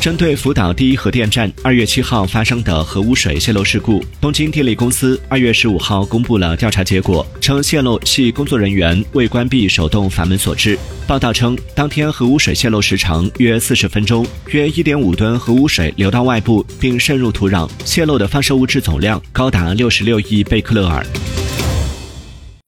针对福岛第一核电站二月七号发生的核污水泄漏事故东京电力公司二月十五号公布了调查结果称泄漏系工作人员未关闭手动阀门所致。报道称当天核污水泄漏时长约四十分钟约一点五吨核污水流到外部并渗入土壤泄漏的放射物质总量高达六十六亿贝克勒尔。